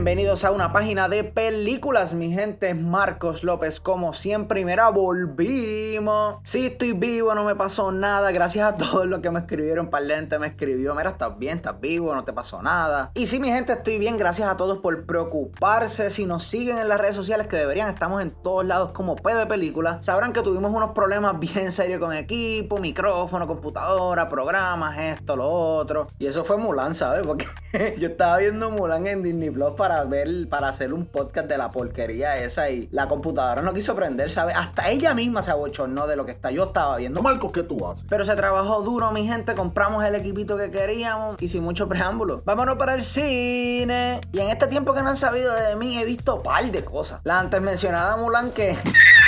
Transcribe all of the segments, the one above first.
Bienvenidos a una página de películas, mi gente. Marcos López, como siempre. Y volvimos. Sí, estoy vivo, no me pasó nada. Gracias a todos los que me escribieron. Parlente me escribió. Mira, estás bien, estás vivo, no te pasó nada. Y sí, mi gente, estoy bien. Gracias a todos por preocuparse. Si nos siguen en las redes sociales, que deberían, estamos en todos lados como P de película. Sabrán que tuvimos unos problemas bien serios con equipo, micrófono, computadora, programas, esto, lo otro. Y eso fue Mulan, ¿sabes? Porque yo estaba viendo Mulan en Disney Plus para ver, para hacer un podcast de la porquería esa y la computadora no quiso prender, ¿sabes? Hasta ella misma se abochornó de lo que está, yo estaba viendo. Marcos, ¿qué tú haces? Pero se trabajó duro, mi gente, compramos el equipito que queríamos y sin mucho preámbulo. Vámonos para el cine. Y en este tiempo que no han sabido de mí he visto par de cosas. La antes mencionada Mulan que...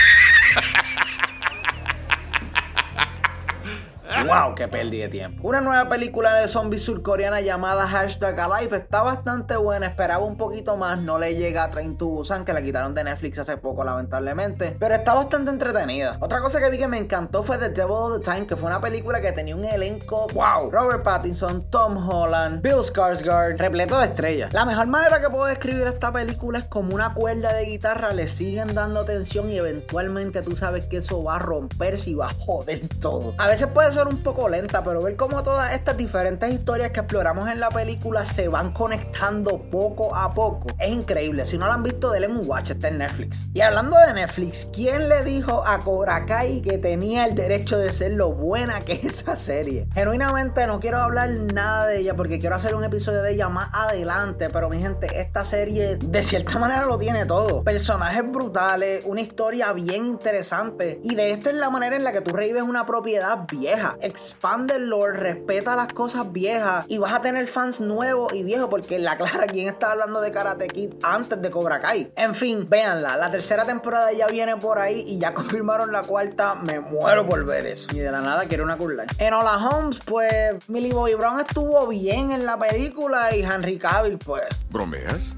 ¡Wow! ¡Qué perdí de tiempo! Una nueva película de zombies surcoreana llamada Hashtag Alive está bastante buena. Esperaba un poquito más. No le llega a Train to Busan, que la quitaron de Netflix hace poco, lamentablemente. Pero está bastante entretenida. Otra cosa que vi que me encantó fue The Devil of the Time, que fue una película que tenía un elenco. ¡Wow! Robert Pattinson, Tom Holland, Bill Skarsgård, repleto de estrellas. La mejor manera que puedo describir esta película es como una cuerda de guitarra. Le siguen dando tensión y eventualmente tú sabes que eso va a romperse y va a joder todo. A veces puede ser un poco lenta, pero ver cómo todas estas diferentes historias que exploramos en la película se van conectando poco a poco es increíble. Si no la han visto, denle un watch, está en Netflix. Y hablando de Netflix, ¿quién le dijo a Cobra Kai que tenía el derecho de ser lo buena que es esa serie? Genuinamente no quiero hablar nada de ella porque quiero hacer un episodio de ella más adelante, pero mi gente, esta serie de cierta manera lo tiene todo. Personajes brutales, una historia bien interesante y de esta es la manera en la que tú revives una propiedad vieja expande el lore, respeta las cosas viejas y vas a tener fans nuevos y viejos porque la clara quien está hablando de Karate Kid antes de Cobra Kai. En fin, véanla, la tercera temporada ya viene por ahí y ya confirmaron la cuarta, me muero por ver eso. Y de la nada quiero una cool En Hola Holmes, pues Millie Bobby Brown estuvo bien en la película y Henry Cavill, pues. ¿Bromeas?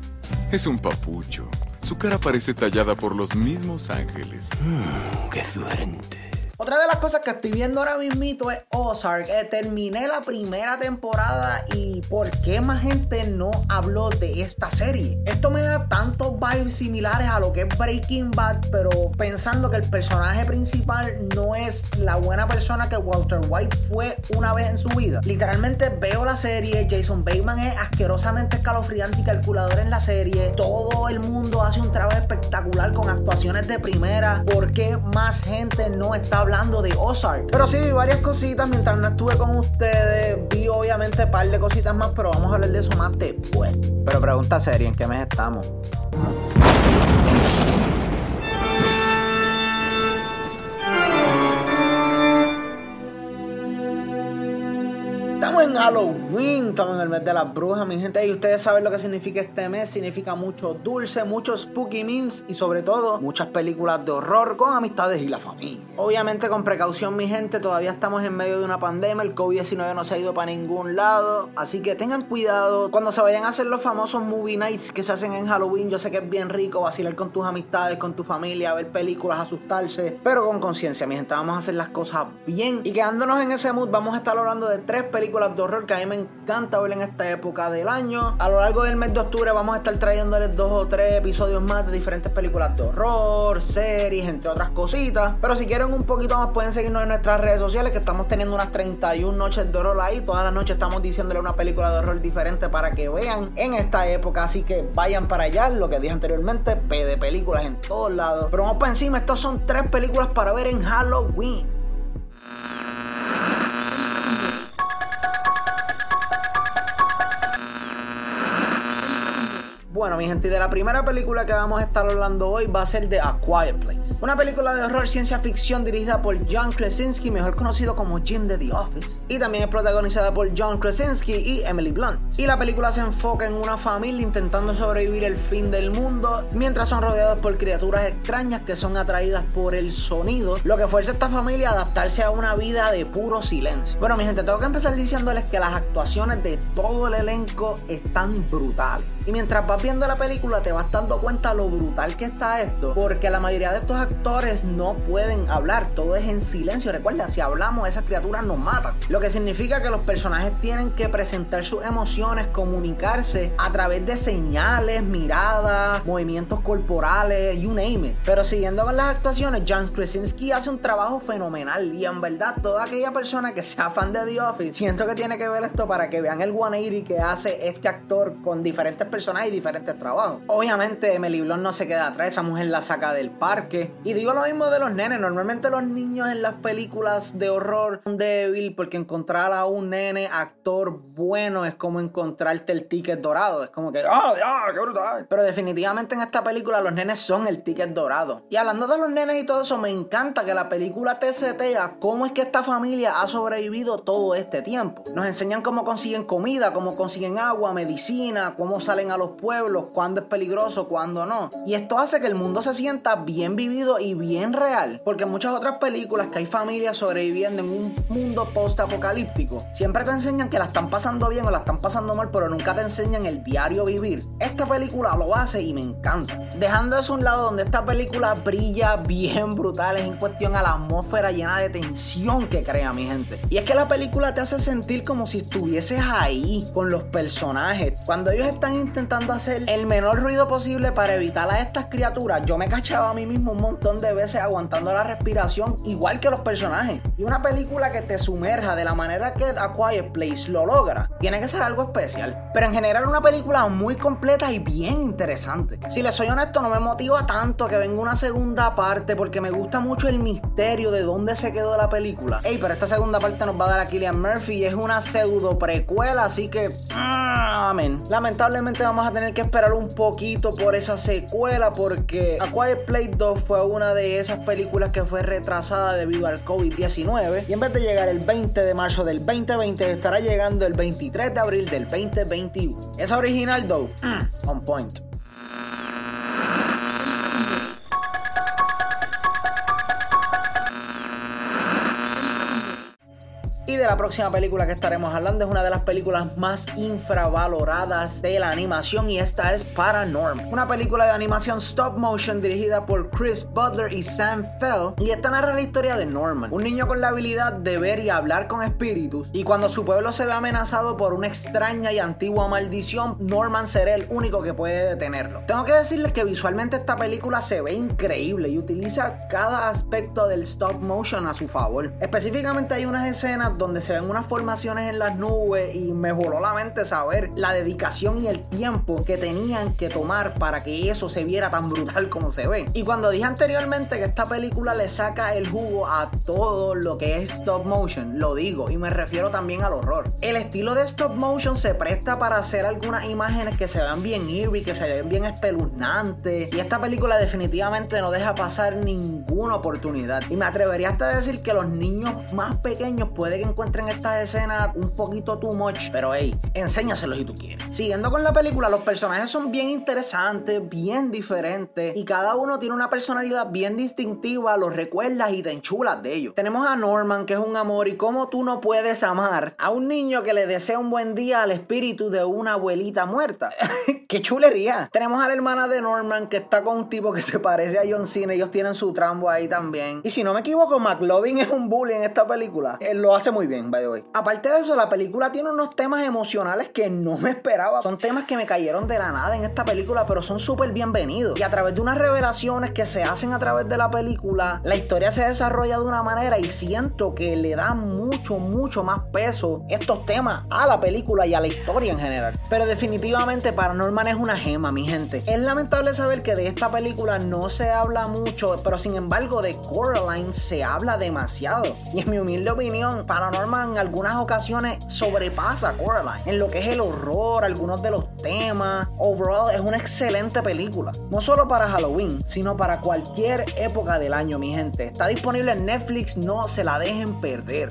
Es un papucho. Su cara parece tallada por los mismos ángeles. Mm, ¡Qué suerte! Otra de las cosas que estoy viendo ahora mismo es Ozark. Eh, terminé la primera temporada y ¿por qué más gente no habló de esta serie? Esto me da tantos vibes similares a lo que es Breaking Bad, pero pensando que el personaje principal no es la buena persona que Walter White fue una vez en su vida. Literalmente veo la serie, Jason Bateman es asquerosamente escalofriante y calculador en la serie. Todo el mundo hace un trabajo espectacular con actuaciones de primera. ¿Por qué más gente no está hablando de Ozark. Pero sí, vi varias cositas mientras no estuve con ustedes. Vi obviamente un par de cositas más, pero vamos a hablar de eso más después. Pero pregunta seria, ¿en qué mes estamos? En Halloween, estamos en el mes de las brujas, mi gente. Y ustedes saben lo que significa este mes. Significa mucho dulce, muchos spooky memes y sobre todo muchas películas de horror con amistades y la familia. Obviamente con precaución, mi gente. Todavía estamos en medio de una pandemia. El COVID-19 no se ha ido para ningún lado. Así que tengan cuidado. Cuando se vayan a hacer los famosos movie nights que se hacen en Halloween, yo sé que es bien rico vacilar con tus amistades, con tu familia, ver películas, asustarse. Pero con conciencia, mi gente. Vamos a hacer las cosas bien. Y quedándonos en ese mood, vamos a estar hablando de tres películas de horror que a mí me encanta ver en esta época del año. A lo largo del mes de octubre vamos a estar trayéndoles dos o tres episodios más de diferentes películas de horror, series, entre otras cositas. Pero si quieren un poquito más pueden seguirnos en nuestras redes sociales que estamos teniendo unas 31 noches de horror ahí. Todas las noches estamos diciéndole una película de horror diferente para que vean en esta época. Así que vayan para allá, lo que dije anteriormente, P de películas en todos lados. Pero vamos para encima, estas son tres películas para ver en Halloween. Bueno, mi gente, de la primera película que vamos a estar hablando hoy va a ser de A Quiet Place. Una película de horror ciencia ficción dirigida por John Krasinski, mejor conocido como Jim de The Office. Y también es protagonizada por John Krasinski y Emily Blunt. Y la película se enfoca en una familia intentando sobrevivir el fin del mundo mientras son rodeados por criaturas extrañas que son atraídas por el sonido, lo que fuerza a esta familia a adaptarse a una vida de puro silencio. Bueno, mi gente, tengo que empezar diciéndoles que las actuaciones de todo el elenco están brutales. Y mientras vas viendo viendo la película te vas dando cuenta lo brutal que está esto, porque la mayoría de estos actores no pueden hablar, todo es en silencio. Recuerda, si hablamos, esas criaturas nos matan. Lo que significa que los personajes tienen que presentar sus emociones, comunicarse a través de señales, miradas, movimientos corporales, you name it. Pero siguiendo con las actuaciones, John Krasinski hace un trabajo fenomenal y en verdad toda aquella persona que sea fan de The Office, siento que tiene que ver esto para que vean el 180 que hace este actor con diferentes personajes y diferentes trabajos. Obviamente Emily Blunt no se queda atrás, esa mujer la saca del parque. Y digo lo mismo de los nenes, normalmente los niños en las películas de horror son débil porque encontrar a un nene actor bueno es como encontrarte el ticket dorado, es como que, ¡ah, ya, qué brutal! Pero definitivamente en esta película los nenes son el ticket dorado. Y hablando de los nenes y todo eso, me encanta que la película te setea cómo es que esta familia ha sobrevivido todo este tiempo. Nos enseñan cómo consiguen comida, cómo consiguen agua, medicina, cómo salen a los pueblos, cuándo es peligroso, cuándo no. Y esto hace que el mundo se sienta bien vivido y bien real, porque en muchas otras películas que hay familias sobreviviendo en un mundo post-apocalíptico, siempre te enseñan que la están pasando bien o la están pasando mal, pero nunca te enseñan el diario vivir. Esta película lo hace y me encanta. Dejando eso a un lado donde esta película brilla bien brutal, es en cuestión a la atmósfera llena de tensión que crea mi gente. Y es que la película te hace sentir como si estuvieses ahí con los personajes. Cuando ellos están intentando el menor ruido posible para evitar a estas criaturas, yo me cachaba a mí mismo un montón de veces aguantando la respiración, igual que los personajes. Y una película que te sumerja de la manera que A Quiet Place lo logra, tiene que ser algo especial. Pero en general una película muy completa y bien interesante. Si les soy honesto, no me motiva tanto que venga una segunda parte porque me gusta mucho el misterio de dónde se quedó la película. Ey, pero esta segunda parte nos va a dar a Killian Murphy y es una pseudo precuela, así que... ah, Amén. Lamentablemente vamos a tener que esperar un poquito por esa secuela porque A Quiet Place 2 fue una de esas películas que fue retrasada debido al COVID-19 y en vez de llegar el 20 de marzo del 2020 estará llegando el 23 de abril del 2021. Esa original, though, mm, on point. De la próxima película que estaremos hablando es una de las películas más infravaloradas de la animación y esta es Paranormal. Una película de animación stop motion dirigida por Chris Butler y Sam Fell y esta narra la historia de Norman, un niño con la habilidad de ver y hablar con espíritus y cuando su pueblo se ve amenazado por una extraña y antigua maldición, Norman será el único que puede detenerlo. Tengo que decirles que visualmente esta película se ve increíble y utiliza cada aspecto del stop motion a su favor. Específicamente hay unas escenas donde se ven unas formaciones en las nubes y me voló la mente saber la dedicación y el tiempo que tenían que tomar para que eso se viera tan brutal como se ve. Y cuando dije anteriormente que esta película le saca el jugo a todo lo que es stop motion, lo digo y me refiero también al horror. El estilo de stop motion se presta para hacer algunas imágenes que se vean bien eerie, que se ven bien espeluznantes y esta película definitivamente no deja pasar ninguna oportunidad. Y me atrevería hasta a decir que los niños más pequeños pueden encuentren estas escenas un poquito too much, pero hey, enséñaselos si tú quieres. Siguiendo con la película, los personajes son bien interesantes, bien diferentes y cada uno tiene una personalidad bien distintiva, los recuerdas y te enchulas de ellos. Tenemos a Norman, que es un amor, y cómo tú no puedes amar a un niño que le desea un buen día al espíritu de una abuelita muerta. ¡Qué chulería! Tenemos a la hermana de Norman, que está con un tipo que se parece a John Cena, ellos tienen su trambo ahí también. Y si no me equivoco, McLovin es un bully en esta película. Él lo hace muy bien, by the way. Aparte de eso, la película tiene unos temas emocionales que no me esperaba. Son temas que me cayeron de la nada en esta película, pero son súper bienvenidos. Y a través de unas revelaciones que se hacen a través de la película, la historia se desarrolla de una manera y siento que le da mucho, mucho más peso estos temas a la película y a la historia en general. Pero definitivamente Paranorman es una gema, mi gente. Es lamentable saber que de esta película no se habla mucho, pero sin embargo de Coraline se habla demasiado. Y en mi humilde opinión, Paranorman en algunas ocasiones sobrepasa a Coraline en lo que es el horror, algunos de los temas. Overall es una excelente película. No solo para Halloween, sino para cualquier época del año, mi gente. Está disponible en Netflix, no se la dejen perder.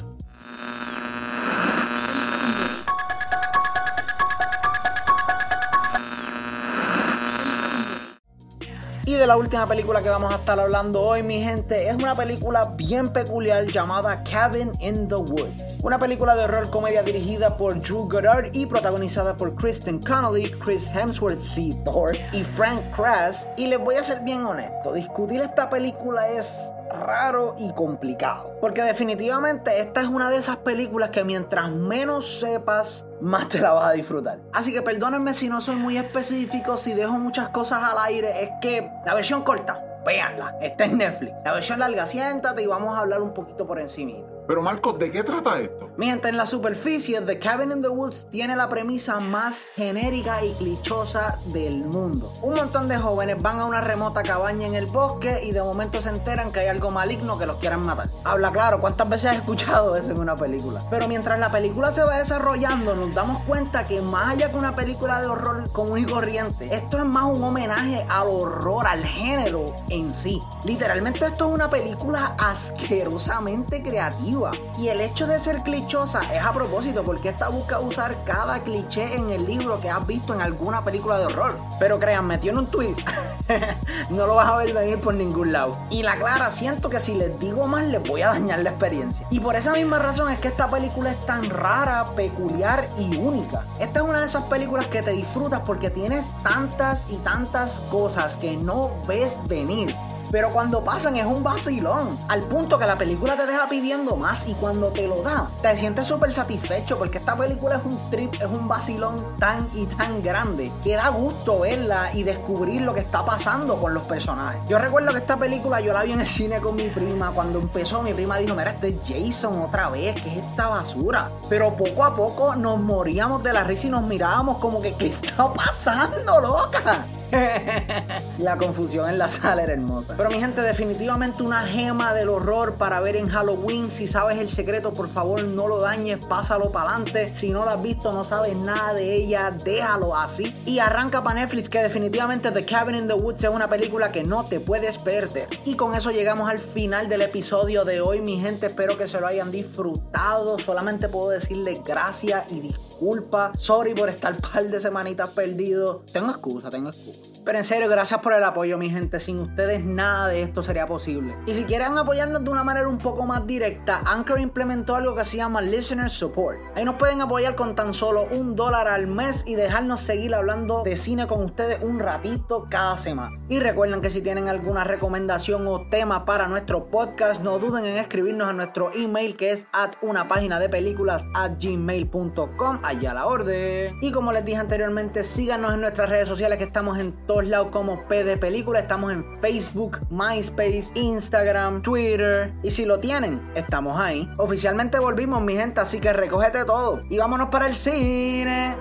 Y de la última película que vamos a estar hablando hoy, mi gente, es una película bien peculiar llamada Cabin in the Woods. Una película de horror comedia dirigida por Drew Goddard y protagonizada por Kristen Connolly, Chris Hemsworth, C. Thor y Frank Krass. Y les voy a ser bien honesto, discutir esta película es raro y complicado. Porque definitivamente esta es una de esas películas que mientras menos sepas, más te la vas a disfrutar. Así que perdónenme si no soy muy específico, si dejo muchas cosas al aire, es que la versión corta, véanla, está en Netflix. La versión larga, siéntate y vamos a hablar un poquito por encima. Pero Marcos, ¿de qué trata esto? Mientras en la superficie, The Cabin in the Woods tiene la premisa más genérica y clichosa del mundo. Un montón de jóvenes van a una remota cabaña en el bosque y de momento se enteran que hay algo maligno que los quieran matar. Habla claro, ¿cuántas veces has escuchado eso en una película? Pero mientras la película se va desarrollando, nos damos cuenta que más allá que una película de horror común y corriente, esto es más un homenaje al horror, al género en sí. Literalmente esto es una película asquerosamente creativa y el hecho de ser clichosa es a propósito, porque esta busca usar cada cliché en el libro que has visto en alguna película de horror. Pero créanme, tiene un twist. no lo vas a ver venir por ningún lado. Y la clara, siento que si les digo más, les voy a dañar la experiencia. Y por esa misma razón es que esta película es tan rara, peculiar y única. Esta es una de esas películas que te disfrutas porque tienes tantas y tantas cosas que no ves venir pero cuando pasan es un vacilón. Al punto que la película te deja pidiendo más y cuando te lo da, te sientes súper satisfecho porque esta película es un trip, es un vacilón tan y tan grande que da gusto verla y descubrir lo que está pasando con los personajes. Yo recuerdo que esta película yo la vi en el cine con mi prima. Cuando empezó, mi prima dijo: Mira, este es Jason otra vez, ¿qué es esta basura? Pero poco a poco nos moríamos de la risa y nos mirábamos como que, ¿qué está pasando, loca? la confusión en la sala era hermosa. Pero mi gente, definitivamente una gema del horror para ver en Halloween. Si sabes el secreto, por favor no lo dañes, pásalo para adelante. Si no lo has visto, no sabes nada de ella, déjalo así. Y arranca para Netflix, que definitivamente The Cabin in the Woods es una película que no te puedes perder. Y con eso llegamos al final del episodio de hoy, mi gente. Espero que se lo hayan disfrutado. Solamente puedo decirles gracias y disculpa. Sorry por estar par de semanitas perdido. Tengo excusa, tengo excusa. Pero en serio, gracias por el apoyo, mi gente. Sin ustedes nada de esto sería posible. Y si quieren apoyarnos de una manera un poco más directa, Anchor implementó algo que se llama Listener Support. Ahí nos pueden apoyar con tan solo un dólar al mes y dejarnos seguir hablando de cine con ustedes un ratito cada semana. Y recuerden que si tienen alguna recomendación o tema para nuestro podcast, no duden en escribirnos a nuestro email que es at una página de películas at gmail.com. Allá la orden. Y como les dije anteriormente, síganos en nuestras redes sociales que estamos en todos lados como P de Película. Estamos en Facebook, MySpace, Instagram, Twitter. Y si lo tienen, estamos ahí. Oficialmente volvimos, mi gente, así que recógete todo y vámonos para el cine.